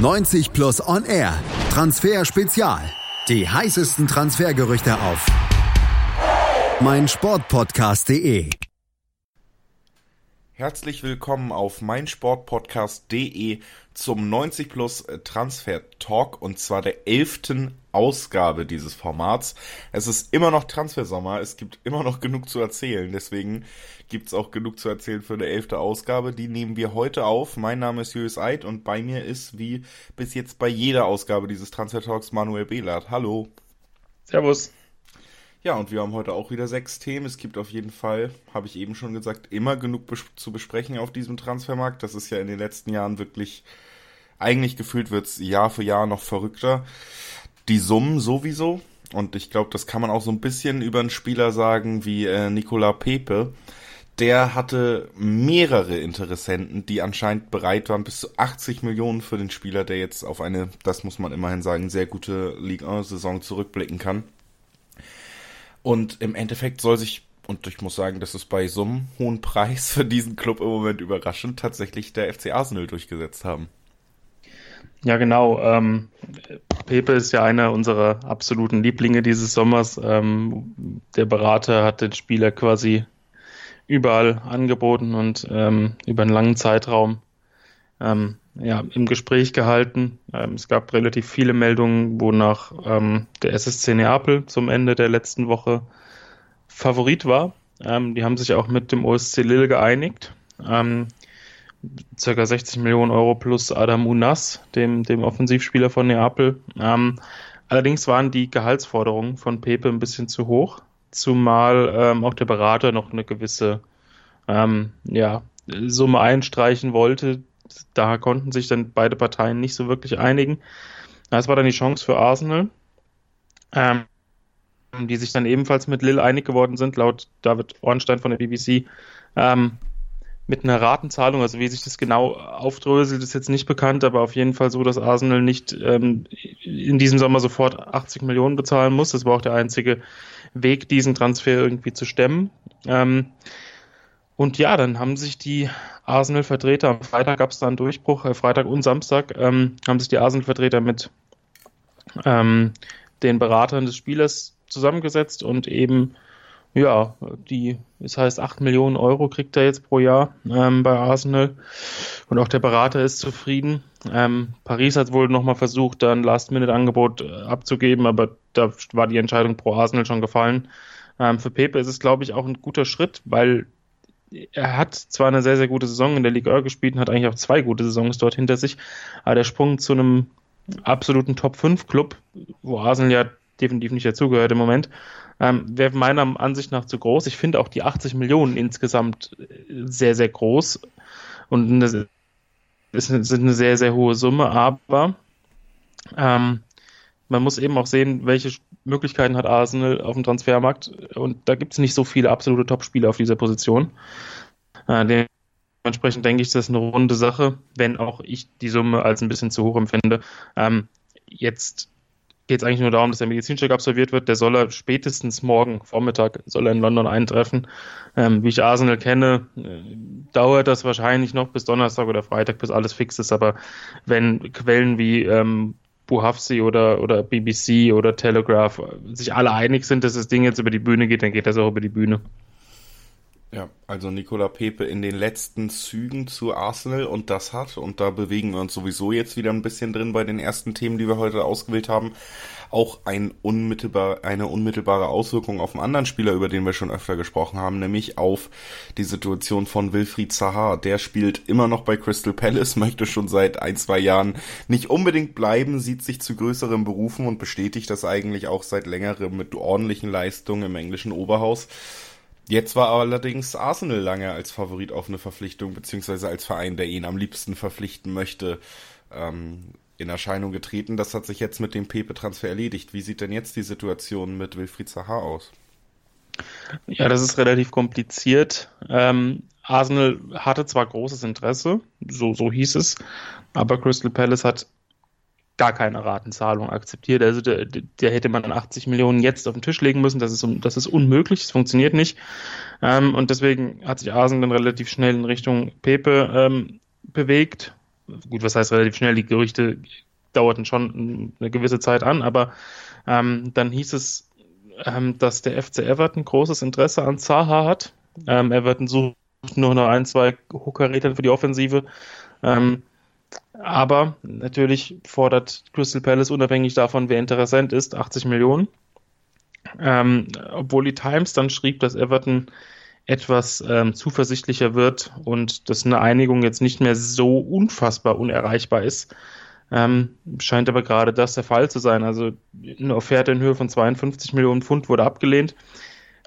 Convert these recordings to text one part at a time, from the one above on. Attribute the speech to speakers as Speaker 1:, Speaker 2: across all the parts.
Speaker 1: 90 Plus On Air. Transfer Spezial. Die heißesten Transfergerüchte auf mein Sportpodcast.de.
Speaker 2: Herzlich willkommen auf meinsportpodcast.de zum 90 Plus Transfer Talk und zwar der elften Ausgabe dieses Formats. Es ist immer noch Transfersommer, es gibt immer noch genug zu erzählen, deswegen gibt es auch genug zu erzählen für eine elfte Ausgabe. Die nehmen wir heute auf. Mein Name ist Julius Eid und bei mir ist wie bis jetzt bei jeder Ausgabe dieses Transfer Talks Manuel Behlert. Hallo.
Speaker 3: Servus.
Speaker 2: Ja, und wir haben heute auch wieder sechs Themen. Es gibt auf jeden Fall, habe ich eben schon gesagt, immer genug bes zu besprechen auf diesem Transfermarkt. Das ist ja in den letzten Jahren wirklich, eigentlich gefühlt wird's Jahr für Jahr noch verrückter. Die Summen sowieso. Und ich glaube, das kann man auch so ein bisschen über einen Spieler sagen wie äh, Nicola Pepe. Der hatte mehrere Interessenten, die anscheinend bereit waren, bis zu 80 Millionen für den Spieler, der jetzt auf eine, das muss man immerhin sagen, sehr gute Ligue 1-Saison zurückblicken kann. Und im Endeffekt soll sich, und ich muss sagen, das ist bei so einem hohen Preis für diesen Club im Moment überraschend, tatsächlich der FC Arsenal durchgesetzt haben.
Speaker 3: Ja, genau. Ähm, Pepe ist ja einer unserer absoluten Lieblinge dieses Sommers. Ähm, der Berater hat den Spieler quasi überall angeboten und ähm, über einen langen Zeitraum ähm, ja, im Gespräch gehalten. Ähm, es gab relativ viele Meldungen, wonach ähm, der SSC Neapel zum Ende der letzten Woche Favorit war. Ähm, die haben sich auch mit dem OSC Lille geeinigt. Ähm, circa 60 Millionen Euro plus Adam Unas, dem, dem Offensivspieler von Neapel. Ähm, allerdings waren die Gehaltsforderungen von Pepe ein bisschen zu hoch, zumal ähm, auch der Berater noch eine gewisse ja, Summe einstreichen wollte, da konnten sich dann beide Parteien nicht so wirklich einigen. Das war dann die Chance für Arsenal, ähm, die sich dann ebenfalls mit Lille einig geworden sind, laut David Ornstein von der BBC, ähm, mit einer Ratenzahlung. Also wie sich das genau aufdröselt, ist jetzt nicht bekannt, aber auf jeden Fall so, dass Arsenal nicht ähm, in diesem Sommer sofort 80 Millionen bezahlen muss. Das war auch der einzige Weg, diesen Transfer irgendwie zu stemmen. Ähm, und ja, dann haben sich die Arsenal-Vertreter, am Freitag gab es da einen Durchbruch, äh, Freitag und Samstag, ähm, haben sich die Arsenal-Vertreter mit ähm, den Beratern des Spielers zusammengesetzt und eben, ja, die, es heißt 8 Millionen Euro kriegt er jetzt pro Jahr ähm, bei Arsenal und auch der Berater ist zufrieden. Ähm, Paris hat wohl nochmal versucht, da ein Last-Minute-Angebot äh, abzugeben, aber da war die Entscheidung pro Arsenal schon gefallen. Ähm, für Pepe ist es, glaube ich, auch ein guter Schritt, weil er hat zwar eine sehr, sehr gute Saison in der Liga gespielt und hat eigentlich auch zwei gute Saisons dort hinter sich, aber der Sprung zu einem absoluten Top-5-Club, wo Arsenal ja definitiv nicht dazugehört im Moment, ähm, wäre meiner Ansicht nach zu groß. Ich finde auch die 80 Millionen insgesamt sehr, sehr groß und eine, ist eine sehr, sehr hohe Summe, aber ähm, man muss eben auch sehen, welche Möglichkeiten hat Arsenal auf dem Transfermarkt. Und da gibt es nicht so viele absolute Top-Spieler auf dieser Position. Äh, dementsprechend denke ich, das ist eine runde Sache, wenn auch ich die Summe als ein bisschen zu hoch empfinde. Ähm, jetzt geht es eigentlich nur darum, dass der Medizincheck absolviert wird. Der soll er spätestens morgen Vormittag soll er in London eintreffen. Ähm, wie ich Arsenal kenne, äh, dauert das wahrscheinlich noch bis Donnerstag oder Freitag, bis alles fix ist. Aber wenn Quellen wie ähm, Buhafsi oder, oder BBC oder Telegraph sich alle einig sind, dass das Ding jetzt über die Bühne geht, dann geht das auch über die Bühne.
Speaker 2: Ja, also Nicola Pepe in den letzten Zügen zu Arsenal und das hat, und da bewegen wir uns sowieso jetzt wieder ein bisschen drin bei den ersten Themen, die wir heute ausgewählt haben, auch ein unmittelbar, eine unmittelbare Auswirkung auf einen anderen Spieler, über den wir schon öfter gesprochen haben, nämlich auf die Situation von Wilfried Zaha. Der spielt immer noch bei Crystal Palace, möchte schon seit ein, zwei Jahren nicht unbedingt bleiben, sieht sich zu größeren Berufen und bestätigt das eigentlich auch seit längerem mit ordentlichen Leistungen im englischen Oberhaus. Jetzt war allerdings Arsenal lange als Favorit auf eine Verpflichtung, beziehungsweise als Verein, der ihn am liebsten verpflichten möchte, ähm, in Erscheinung getreten. Das hat sich jetzt mit dem Pepe-Transfer erledigt. Wie sieht denn jetzt die Situation mit Wilfried Zaha aus?
Speaker 3: Ja, das ist relativ kompliziert. Ähm, Arsenal hatte zwar großes Interesse, so, so hieß es, aber Crystal Palace hat gar keine Ratenzahlung akzeptiert. Also der, der hätte man dann 80 Millionen jetzt auf den Tisch legen müssen. Das ist, das ist unmöglich, das funktioniert nicht. Ähm, und deswegen hat sich Arsenal dann relativ schnell in Richtung Pepe ähm, bewegt. gut, was heißt relativ schnell, die Gerüchte dauerten schon eine gewisse Zeit an, aber ähm, dann hieß es, ähm, dass der FC Everton großes Interesse an Zaha hat. Ähm, Everton sucht nur noch ein, zwei Hochkaräter für die Offensive. Ähm, aber natürlich fordert Crystal Palace unabhängig davon, wer interessant ist, 80 Millionen. Ähm, obwohl die Times dann schrieb, dass Everton etwas ähm, zuversichtlicher wird und dass eine Einigung jetzt nicht mehr so unfassbar unerreichbar ist. Ähm, scheint aber gerade das der Fall zu sein. Also eine Offerte in Höhe von 52 Millionen Pfund wurde abgelehnt.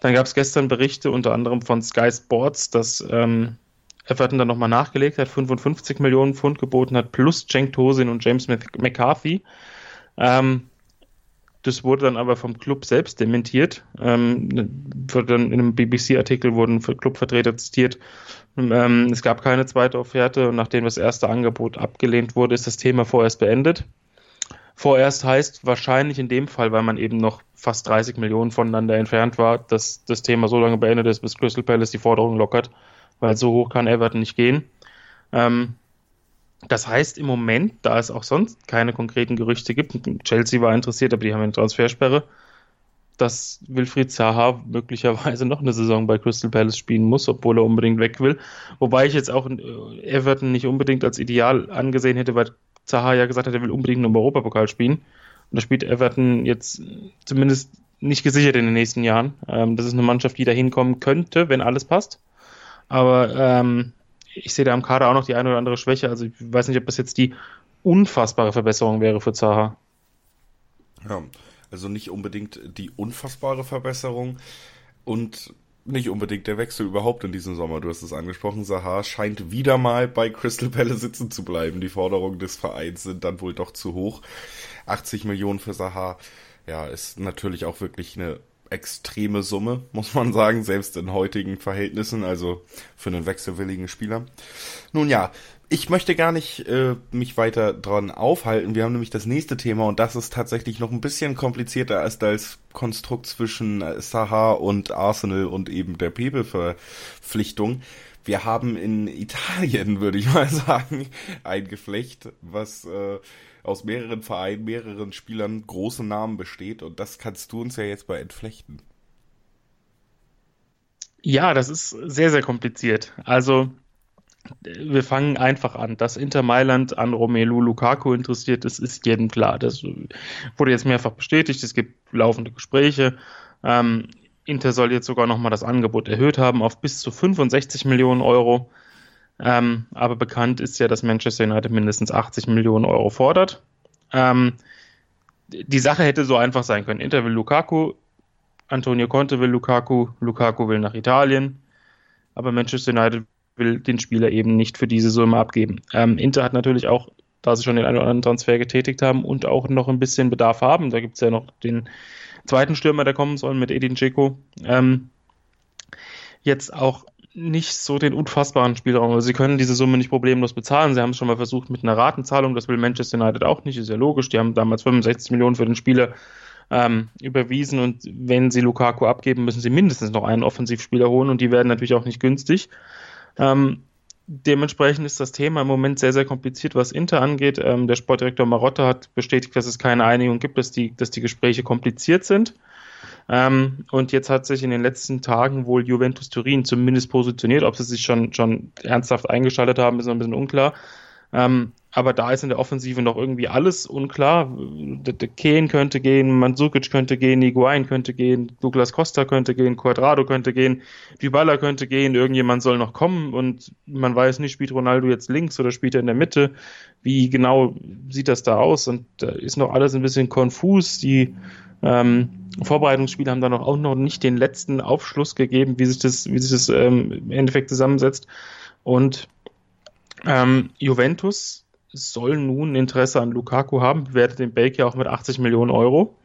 Speaker 3: Dann gab es gestern Berichte unter anderem von Sky Sports, dass ähm, Everton dann nochmal nachgelegt hat, 55 Millionen Pfund geboten hat, plus Cenk Tosin und James McCarthy. Ähm, das wurde dann aber vom Club selbst dementiert. Ähm, dann in einem BBC-Artikel wurden Clubvertreter zitiert. Ähm, es gab keine zweite Offerte und nachdem das erste Angebot abgelehnt wurde, ist das Thema vorerst beendet. Vorerst heißt wahrscheinlich in dem Fall, weil man eben noch fast 30 Millionen voneinander entfernt war, dass das Thema so lange beendet ist, bis Crystal Palace die Forderung lockert, weil so hoch kann Everton nicht gehen. Ähm, das heißt im Moment, da es auch sonst keine konkreten Gerüchte gibt, Chelsea war interessiert, aber die haben eine Transfersperre, dass Wilfried Zaha möglicherweise noch eine Saison bei Crystal Palace spielen muss, obwohl er unbedingt weg will. Wobei ich jetzt auch äh, Everton nicht unbedingt als ideal angesehen hätte, weil Zaha ja gesagt hat, er will unbedingt im Europapokal spielen. Und da spielt Everton jetzt zumindest nicht gesichert in den nächsten Jahren. Ähm, das ist eine Mannschaft, die da hinkommen könnte, wenn alles passt. Aber ähm, ich sehe da am Kader auch noch die eine oder andere Schwäche. Also ich weiß nicht, ob das jetzt die unfassbare Verbesserung wäre für Zaha.
Speaker 2: Ja, also nicht unbedingt die unfassbare Verbesserung und nicht unbedingt der Wechsel überhaupt in diesem Sommer. Du hast es angesprochen, Zaha scheint wieder mal bei Crystal Palace sitzen zu bleiben. Die Forderungen des Vereins sind dann wohl doch zu hoch. 80 Millionen für Zaha, ja, ist natürlich auch wirklich eine extreme Summe, muss man sagen, selbst in heutigen Verhältnissen, also für einen wechselwilligen Spieler. Nun ja, ich möchte gar nicht äh, mich weiter dran aufhalten. Wir haben nämlich das nächste Thema und das ist tatsächlich noch ein bisschen komplizierter als das Konstrukt zwischen Saha und Arsenal und eben der Pepe-Verpflichtung. Wir haben in Italien, würde ich mal sagen, ein Geflecht, was äh, aus mehreren Vereinen, mehreren Spielern große Namen besteht und das kannst du uns ja jetzt bei entflechten.
Speaker 3: Ja, das ist sehr, sehr kompliziert. Also wir fangen einfach an. Dass Inter Mailand an Romelu Lukaku interessiert ist, ist jedem klar. Das wurde jetzt mehrfach bestätigt. Es gibt laufende Gespräche. Ähm, Inter soll jetzt sogar nochmal das Angebot erhöht haben auf bis zu 65 Millionen Euro. Ähm, aber bekannt ist ja, dass Manchester United mindestens 80 Millionen Euro fordert. Ähm, die Sache hätte so einfach sein können. Inter will Lukaku, Antonio Conte will Lukaku, Lukaku will nach Italien, aber Manchester United will den Spieler eben nicht für diese Summe abgeben. Ähm, Inter hat natürlich auch, da sie schon den einen oder anderen Transfer getätigt haben und auch noch ein bisschen Bedarf haben, da gibt es ja noch den zweiten Stürmer, der kommen soll mit Edin Dzeko, ähm, jetzt auch nicht so den unfassbaren Spielraum. Also sie können diese Summe nicht problemlos bezahlen. Sie haben es schon mal versucht mit einer Ratenzahlung. Das will Manchester United auch nicht. Ist ja logisch. Die haben damals 65 Millionen für den Spieler ähm, überwiesen und wenn sie Lukaku abgeben, müssen sie mindestens noch einen Offensivspieler holen und die werden natürlich auch nicht günstig. Ähm, dementsprechend ist das Thema im Moment sehr, sehr kompliziert, was Inter angeht. Ähm, der Sportdirektor Marotta hat bestätigt, dass es keine Einigung gibt, dass die, dass die Gespräche kompliziert sind. Ähm, und jetzt hat sich in den letzten Tagen wohl Juventus Turin zumindest positioniert. Ob sie sich schon, schon ernsthaft eingeschaltet haben, ist noch ein bisschen unklar. Ähm, aber da ist in der Offensive noch irgendwie alles unklar. Der Kane könnte gehen, Mandzukic könnte gehen, Higuain könnte gehen, Douglas Costa könnte gehen, Quadrado könnte gehen, Dybala könnte gehen, irgendjemand soll noch kommen und man weiß nicht, spielt Ronaldo jetzt links oder spielt er in der Mitte. Wie genau sieht das da aus? Und da ist noch alles ein bisschen konfus. Die ähm, Vorbereitungsspiele haben dann auch noch nicht den letzten Aufschluss gegeben, wie sich das, wie sich das ähm, im Endeffekt zusammensetzt. Und ähm, Juventus soll nun Interesse an Lukaku haben, bewertet den Belgier auch mit 80 Millionen Euro,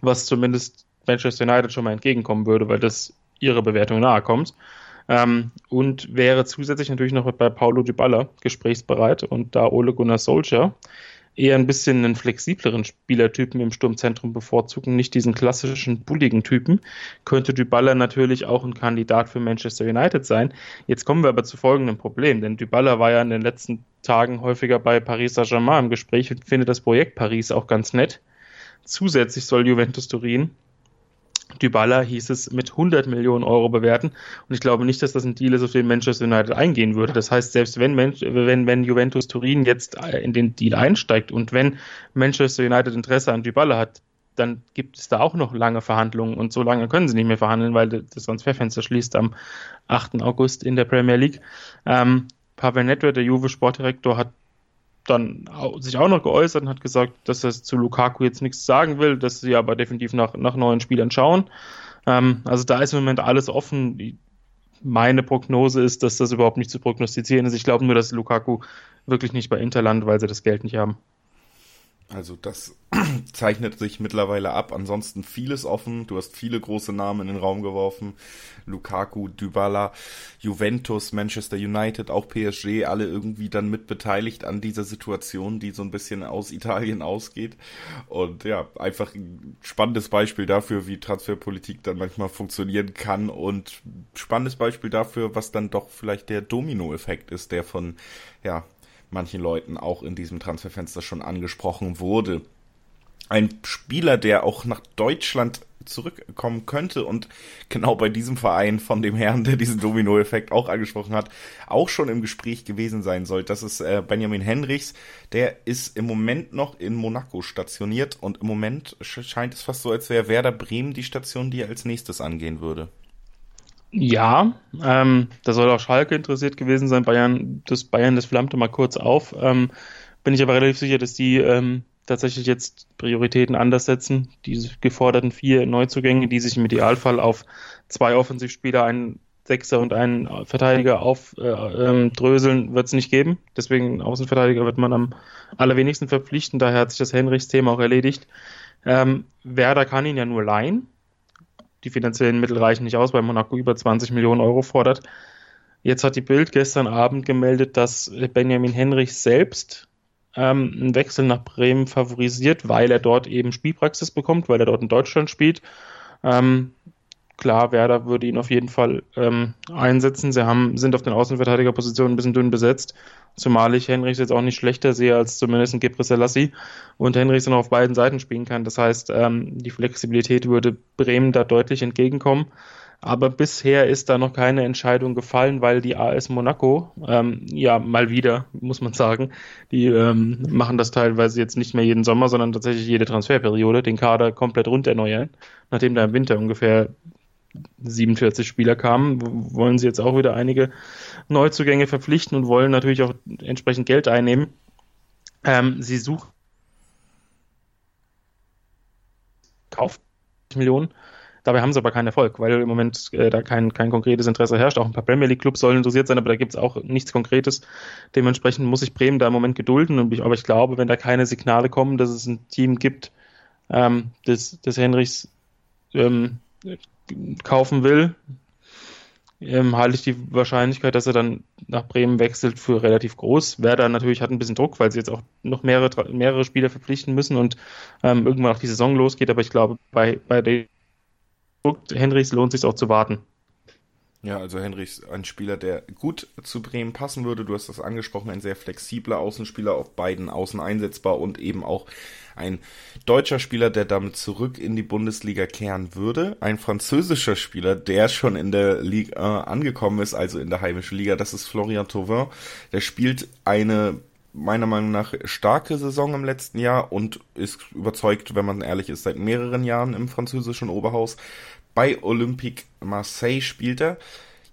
Speaker 3: was zumindest Manchester United schon mal entgegenkommen würde, weil das ihre Bewertung nahe kommt. Ähm, und wäre zusätzlich natürlich noch bei Paulo Dybala gesprächsbereit und da Ole Gunnar Solskjaer eher ein bisschen einen flexibleren Spielertypen im Sturmzentrum bevorzugen, nicht diesen klassischen bulligen Typen, könnte Dybala natürlich auch ein Kandidat für Manchester United sein. Jetzt kommen wir aber zu folgendem Problem, denn Dybala war ja in den letzten Tagen häufiger bei Paris Saint-Germain im Gespräch und findet das Projekt Paris auch ganz nett. Zusätzlich soll Juventus Turin Dybala hieß es mit 100 Millionen Euro bewerten. Und ich glaube nicht, dass das ein Deal ist, auf den Manchester United eingehen würde. Das heißt, selbst wenn, wenn, wenn Juventus Turin jetzt in den Deal einsteigt und wenn Manchester United Interesse an Dybala hat, dann gibt es da auch noch lange Verhandlungen und so lange können sie nicht mehr verhandeln, weil das Transferfenster schließt am 8. August in der Premier League. Ähm, Pavel Nedved, der Juve-Sportdirektor, hat dann sich auch noch geäußert und hat gesagt, dass er zu Lukaku jetzt nichts sagen will, dass sie aber definitiv nach, nach neuen Spielern schauen. Ähm, also da ist im Moment alles offen. Meine Prognose ist, dass das überhaupt nicht zu prognostizieren ist. Ich glaube nur, dass Lukaku wirklich nicht bei Interland, weil sie das Geld nicht haben.
Speaker 2: Also das zeichnet sich mittlerweile ab. Ansonsten vieles offen. Du hast viele große Namen in den Raum geworfen. Lukaku, Dybala, Juventus, Manchester United, auch PSG, alle irgendwie dann mit beteiligt an dieser Situation, die so ein bisschen aus Italien ausgeht. Und ja, einfach ein spannendes Beispiel dafür, wie Transferpolitik dann manchmal funktionieren kann und spannendes Beispiel dafür, was dann doch vielleicht der Dominoeffekt ist, der von ja, manchen Leuten auch in diesem Transferfenster schon angesprochen wurde. Ein Spieler, der auch nach Deutschland zurückkommen könnte und genau bei diesem Verein von dem Herrn, der diesen Domino-Effekt auch angesprochen hat, auch schon im Gespräch gewesen sein soll. Das ist äh, Benjamin Henrichs. Der ist im Moment noch in Monaco stationiert und im Moment scheint es fast so, als wäre Werder Bremen die Station, die er als nächstes angehen würde.
Speaker 3: Ja, ähm, da soll auch Schalke interessiert gewesen sein. Bayern, das Bayern, das flammte mal kurz auf. Ähm, bin ich aber relativ sicher, dass die ähm, tatsächlich jetzt Prioritäten anders setzen. Diese geforderten vier Neuzugänge, die sich im Idealfall auf zwei Offensivspieler, einen Sechser und einen Verteidiger aufdröseln, äh, ähm, wird es nicht geben. Deswegen Außenverteidiger wird man am allerwenigsten verpflichten. Daher hat sich das Henrichs-Thema auch erledigt. Ähm, Werder kann ihn ja nur leihen die finanziellen Mittel reichen nicht aus, weil Monaco über 20 Millionen Euro fordert. Jetzt hat die Bild gestern Abend gemeldet, dass Benjamin Henrich selbst ähm, einen Wechsel nach Bremen favorisiert, weil er dort eben Spielpraxis bekommt, weil er dort in Deutschland spielt. Ähm, klar, Werder würde ihn auf jeden Fall ähm, einsetzen. Sie haben, sind auf den Außenverteidigerpositionen ein bisschen dünn besetzt. Zumal ich Henrichs jetzt auch nicht schlechter sehe als zumindest ein Gebre Selassie und Henrichs dann auf beiden Seiten spielen kann. Das heißt, ähm, die Flexibilität würde Bremen da deutlich entgegenkommen. Aber bisher ist da noch keine Entscheidung gefallen, weil die AS Monaco, ähm, ja, mal wieder, muss man sagen, die ähm, machen das teilweise jetzt nicht mehr jeden Sommer, sondern tatsächlich jede Transferperiode, den Kader komplett rund erneuern, nachdem da im Winter ungefähr 47 Spieler kamen, wollen sie jetzt auch wieder einige Neuzugänge verpflichten und wollen natürlich auch entsprechend Geld einnehmen. Ähm, sie suchen Kauf Millionen. Dabei haben sie aber keinen Erfolg, weil im Moment äh, da kein, kein konkretes Interesse herrscht. Auch ein paar Premier League Clubs sollen interessiert sein, aber da gibt es auch nichts Konkretes. Dementsprechend muss sich Bremen da im Moment gedulden. Und ich, aber ich glaube, wenn da keine Signale kommen, dass es ein Team gibt, ähm, des, des Henrichs ähm, kaufen will, ähm, halte ich die Wahrscheinlichkeit, dass er dann nach Bremen wechselt, für relativ groß. Werder natürlich hat ein bisschen Druck, weil sie jetzt auch noch mehrere, mehrere Spieler verpflichten müssen und ähm, irgendwann auch die Saison losgeht. Aber ich glaube, bei, bei den Henrichs lohnt es sich auch zu warten.
Speaker 2: Ja, also Henrichs ein Spieler, der gut zu Bremen passen würde. Du hast das angesprochen, ein sehr flexibler Außenspieler, auf beiden Außen einsetzbar und eben auch ein deutscher Spieler, der damit zurück in die Bundesliga kehren würde. Ein französischer Spieler, der schon in der Liga äh, angekommen ist, also in der heimischen Liga, das ist Florian Thauvin. Der spielt eine meiner Meinung nach starke Saison im letzten Jahr und ist überzeugt, wenn man ehrlich ist, seit mehreren Jahren im französischen Oberhaus. Bei Olympique Marseille spielt er.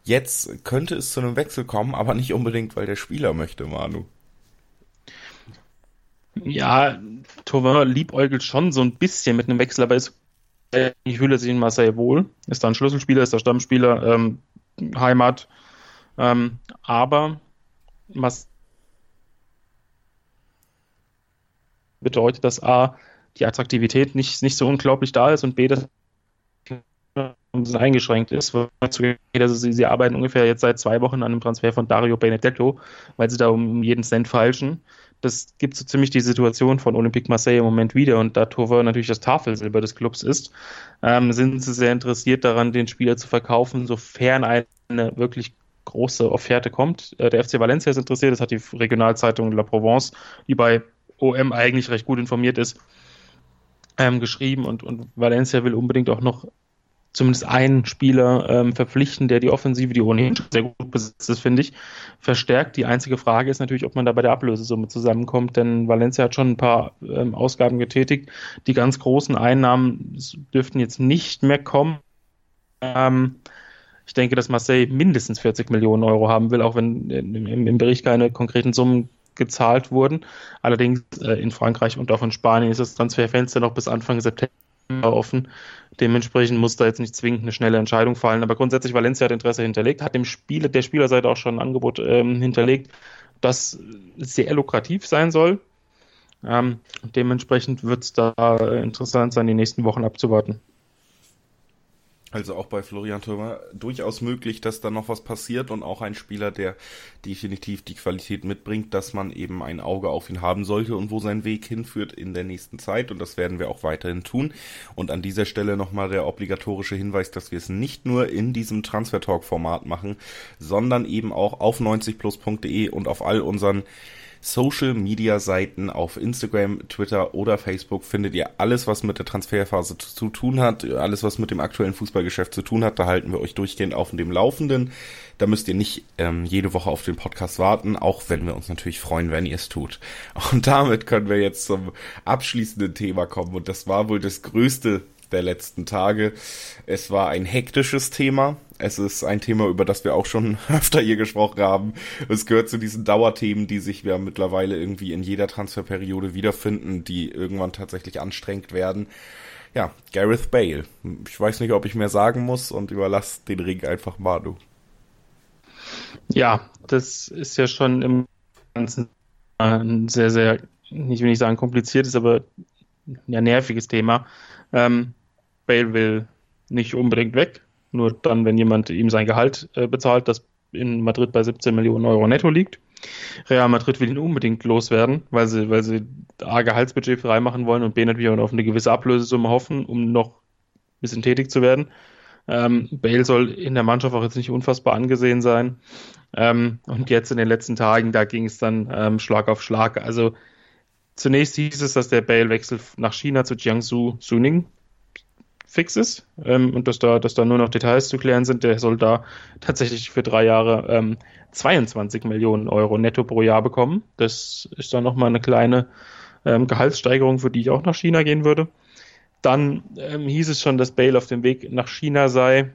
Speaker 2: Jetzt könnte es zu einem Wechsel kommen, aber nicht unbedingt, weil der Spieler möchte, Manu.
Speaker 3: Ja, Tauvin liebäugelt schon so ein bisschen mit einem Wechsel, aber ist, ich fühle sich in Marseille wohl. Ist da ein Schlüsselspieler, ist der Stammspieler, ähm, Heimat. Ähm, aber was bedeutet, dass A, die Attraktivität nicht, nicht so unglaublich da ist und B, dass bisschen eingeschränkt ist. Also sie, sie arbeiten ungefähr jetzt seit zwei Wochen an einem Transfer von Dario Benedetto, weil sie da um jeden Cent falschen. das gibt so ziemlich die Situation von Olympique Marseille im Moment wieder und da Tour natürlich das Tafelsilber des Clubs ist, ähm, sind sie sehr interessiert daran, den Spieler zu verkaufen, sofern eine wirklich große Offerte kommt. Äh, der FC Valencia ist interessiert, das hat die Regionalzeitung La Provence, die bei OM eigentlich recht gut informiert ist, ähm, geschrieben und, und Valencia will unbedingt auch noch zumindest einen Spieler ähm, verpflichten, der die Offensive, die ohnehin schon sehr gut besetzt ist, finde ich, verstärkt. Die einzige Frage ist natürlich, ob man da bei der Ablösesumme zusammenkommt, denn Valencia hat schon ein paar ähm, Ausgaben getätigt. Die ganz großen Einnahmen dürften jetzt nicht mehr kommen. Ähm, ich denke, dass Marseille mindestens 40 Millionen Euro haben will, auch wenn im, im Bericht keine konkreten Summen gezahlt wurden. Allerdings äh, in Frankreich und auch in Spanien ist das Transferfenster noch bis Anfang September offen. Dementsprechend muss da jetzt nicht zwingend eine schnelle Entscheidung fallen. Aber grundsätzlich Valencia hat Interesse hinterlegt, hat dem Spieler, der Spielerseite auch schon ein Angebot ähm, hinterlegt, das sehr lukrativ sein soll. Ähm, dementsprechend wird es da interessant sein, die nächsten Wochen abzuwarten.
Speaker 2: Also auch bei Florian Thürmer durchaus möglich, dass da noch was passiert und auch ein Spieler, der definitiv die Qualität mitbringt, dass man eben ein Auge auf ihn haben sollte und wo sein Weg hinführt in der nächsten Zeit und das werden wir auch weiterhin tun. Und an dieser Stelle nochmal der obligatorische Hinweis, dass wir es nicht nur in diesem Transfer Talk Format machen, sondern eben auch auf 90plus.de und auf all unseren Social Media Seiten auf Instagram, Twitter oder Facebook findet ihr alles, was mit der Transferphase zu, zu tun hat, alles, was mit dem aktuellen Fußballgeschäft zu tun hat. Da halten wir euch durchgehend auf dem Laufenden. Da müsst ihr nicht ähm, jede Woche auf den Podcast warten, auch wenn wir uns natürlich freuen, wenn ihr es tut. Und damit können wir jetzt zum abschließenden Thema kommen. Und das war wohl das größte der letzten Tage. Es war ein hektisches Thema. Es ist ein Thema, über das wir auch schon öfter hier gesprochen haben. Es gehört zu diesen Dauerthemen, die sich ja mittlerweile irgendwie in jeder Transferperiode wiederfinden, die irgendwann tatsächlich anstrengend werden. Ja, Gareth Bale. Ich weiß nicht, ob ich mehr sagen muss und überlasse den Ring einfach Manu.
Speaker 3: Ja, das ist ja schon im Ganzen ein sehr, sehr, nicht will ich sagen kompliziertes, aber ja, nerviges Thema. Ähm, Bale will nicht unbedingt weg, nur dann, wenn jemand ihm sein Gehalt äh, bezahlt, das in Madrid bei 17 Millionen Euro netto liegt. Real Madrid will ihn unbedingt loswerden, weil sie, weil sie A, Gehaltsbudget freimachen wollen und B, natürlich auch auf eine gewisse Ablösesumme hoffen, um noch ein bisschen tätig zu werden. Ähm, Bale soll in der Mannschaft auch jetzt nicht unfassbar angesehen sein. Ähm, und jetzt in den letzten Tagen, da ging es dann ähm, Schlag auf Schlag. Also zunächst hieß es, dass der Bale-Wechsel nach China zu Jiangsu Suning fix ist ähm, und dass da, dass da nur noch Details zu klären sind. Der soll da tatsächlich für drei Jahre ähm, 22 Millionen Euro netto pro Jahr bekommen. Das ist dann nochmal eine kleine ähm, Gehaltssteigerung, für die ich auch nach China gehen würde. Dann ähm, hieß es schon, dass Bale auf dem Weg nach China sei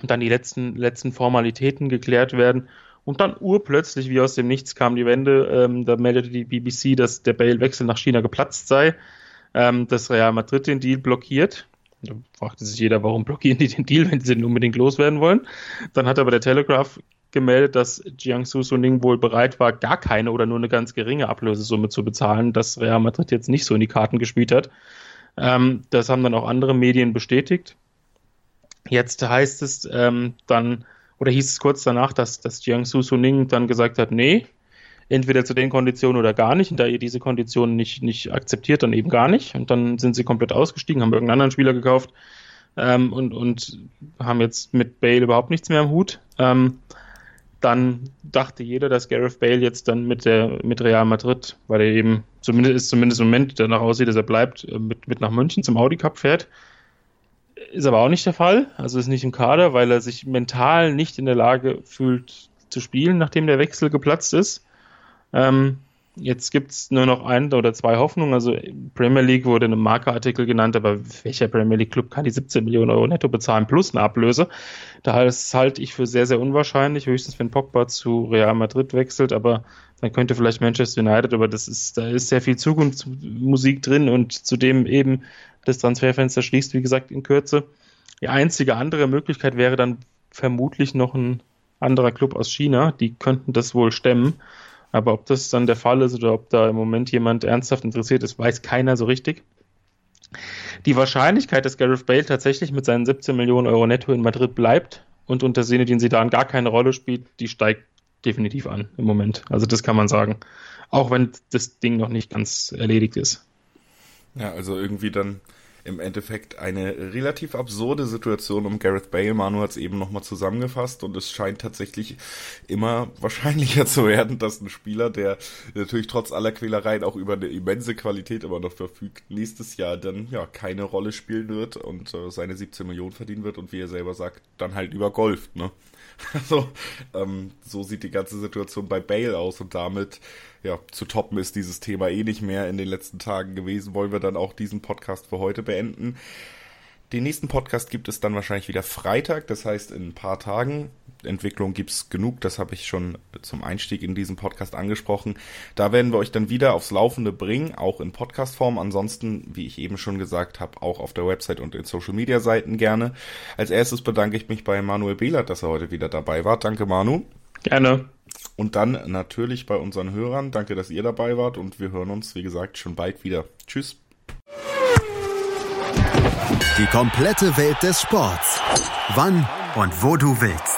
Speaker 3: und dann die letzten, letzten Formalitäten geklärt werden. Und dann urplötzlich, wie aus dem Nichts, kam die Wende. Ähm, da meldete die BBC, dass der Bale-Wechsel nach China geplatzt sei, ähm, dass Real Madrid den Deal blockiert. Da fragte sich jeder, warum blockieren die den Deal, wenn sie den unbedingt loswerden wollen. Dann hat aber der Telegraph gemeldet, dass Jiangsu Suning wohl bereit war, gar keine oder nur eine ganz geringe Ablösesumme zu bezahlen, dass Real Madrid jetzt nicht so in die Karten gespielt hat. Ähm, das haben dann auch andere Medien bestätigt. Jetzt heißt es ähm, dann, oder hieß es kurz danach, dass, dass Jiangsu Suning dann gesagt hat, nee, entweder zu den Konditionen oder gar nicht. Und da ihr diese Konditionen nicht, nicht akzeptiert, dann eben gar nicht. Und dann sind sie komplett ausgestiegen, haben irgendeinen anderen Spieler gekauft ähm, und, und haben jetzt mit Bale überhaupt nichts mehr am Hut. Ähm, dann dachte jeder, dass Gareth Bale jetzt dann mit der mit Real Madrid, weil er eben zumindest ist zumindest im Moment danach aussieht, dass er bleibt, äh, mit, mit nach München zum Audi Cup fährt. Ist aber auch nicht der Fall. Also ist nicht im Kader, weil er sich mental nicht in der Lage fühlt zu spielen, nachdem der Wechsel geplatzt ist. Ähm, jetzt gibt es nur noch ein oder zwei Hoffnungen. Also Premier League wurde in einem Markerartikel genannt, aber welcher Premier League Club kann die 17 Millionen Euro netto bezahlen plus eine Ablöse? Das halte ich für sehr, sehr unwahrscheinlich. Höchstens, wenn Pogba zu Real Madrid wechselt, aber dann könnte vielleicht Manchester United, aber das ist, da ist sehr viel Zukunftsmusik drin und zudem eben das Transferfenster schließt, wie gesagt, in Kürze. Die einzige andere Möglichkeit wäre dann vermutlich noch ein anderer Club aus China. Die könnten das wohl stemmen. Aber ob das dann der Fall ist oder ob da im Moment jemand ernsthaft interessiert ist, weiß keiner so richtig. Die Wahrscheinlichkeit, dass Gareth Bale tatsächlich mit seinen 17 Millionen Euro netto in Madrid bleibt und unter Zinedine Zidane gar keine Rolle spielt, die steigt definitiv an im Moment. Also das kann man sagen. Auch wenn das Ding noch nicht ganz erledigt ist.
Speaker 2: Ja, also irgendwie dann im Endeffekt eine relativ absurde Situation um Gareth Bale. Manu hat es eben nochmal zusammengefasst und es scheint tatsächlich immer wahrscheinlicher zu werden, dass ein Spieler, der natürlich trotz aller Quälereien auch über eine immense Qualität immer noch verfügt, nächstes Jahr dann ja keine Rolle spielen wird und äh, seine 17 Millionen verdienen wird und wie er selber sagt, dann halt über Golf, ne? Also, ähm, so sieht die ganze Situation bei Bale aus und damit, ja, zu toppen ist dieses Thema eh nicht mehr in den letzten Tagen gewesen. Wollen wir dann auch diesen Podcast für heute beenden. Den nächsten Podcast gibt es dann wahrscheinlich wieder Freitag, das heißt in ein paar Tagen. Entwicklung gibt's genug, das habe ich schon zum Einstieg in diesen Podcast angesprochen. Da werden wir euch dann wieder aufs Laufende bringen, auch in Podcastform. Ansonsten, wie ich eben schon gesagt habe, auch auf der Website und in Social Media Seiten gerne. Als erstes bedanke ich mich bei Manuel Behlert, dass er heute wieder dabei war. Danke, Manu.
Speaker 3: Gerne.
Speaker 2: Und dann natürlich bei unseren Hörern. Danke, dass ihr dabei wart und wir hören uns, wie gesagt, schon bald wieder. Tschüss.
Speaker 1: Die komplette Welt des Sports. Wann und wo du willst.